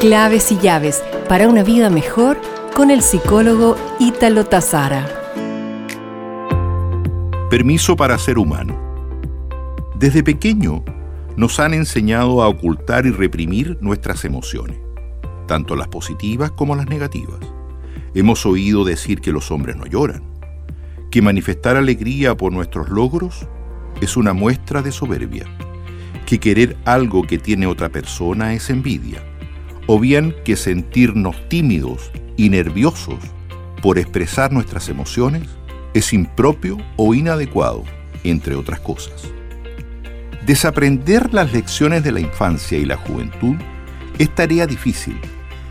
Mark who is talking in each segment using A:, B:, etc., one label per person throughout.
A: Claves y llaves para una vida mejor con el psicólogo Ítalo Tazara.
B: Permiso para ser humano. Desde pequeño nos han enseñado a ocultar y reprimir nuestras emociones, tanto las positivas como las negativas. Hemos oído decir que los hombres no lloran, que manifestar alegría por nuestros logros es una muestra de soberbia, que querer algo que tiene otra persona es envidia o bien que sentirnos tímidos y nerviosos por expresar nuestras emociones es impropio o inadecuado, entre otras cosas. Desaprender las lecciones de la infancia y la juventud es tarea difícil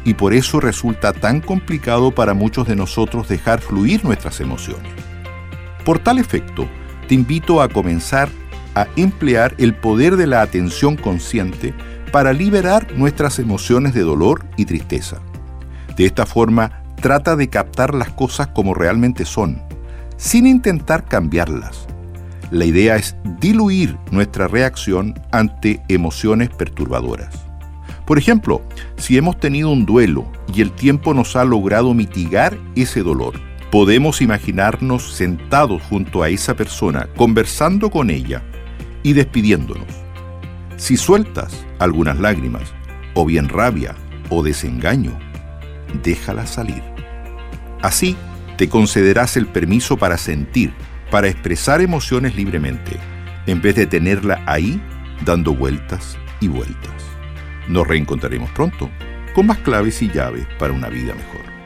B: y por eso resulta tan complicado para muchos de nosotros dejar fluir nuestras emociones. Por tal efecto, te invito a comenzar a emplear el poder de la atención consciente para liberar nuestras emociones de dolor y tristeza. De esta forma, trata de captar las cosas como realmente son, sin intentar cambiarlas. La idea es diluir nuestra reacción ante emociones perturbadoras. Por ejemplo, si hemos tenido un duelo y el tiempo nos ha logrado mitigar ese dolor, podemos imaginarnos sentados junto a esa persona, conversando con ella y despidiéndonos. Si sueltas algunas lágrimas, o bien rabia o desengaño, déjalas salir. Así te concederás el permiso para sentir, para expresar emociones libremente, en vez de tenerla ahí dando vueltas y vueltas. Nos reencontraremos pronto con más claves y llaves para una vida mejor.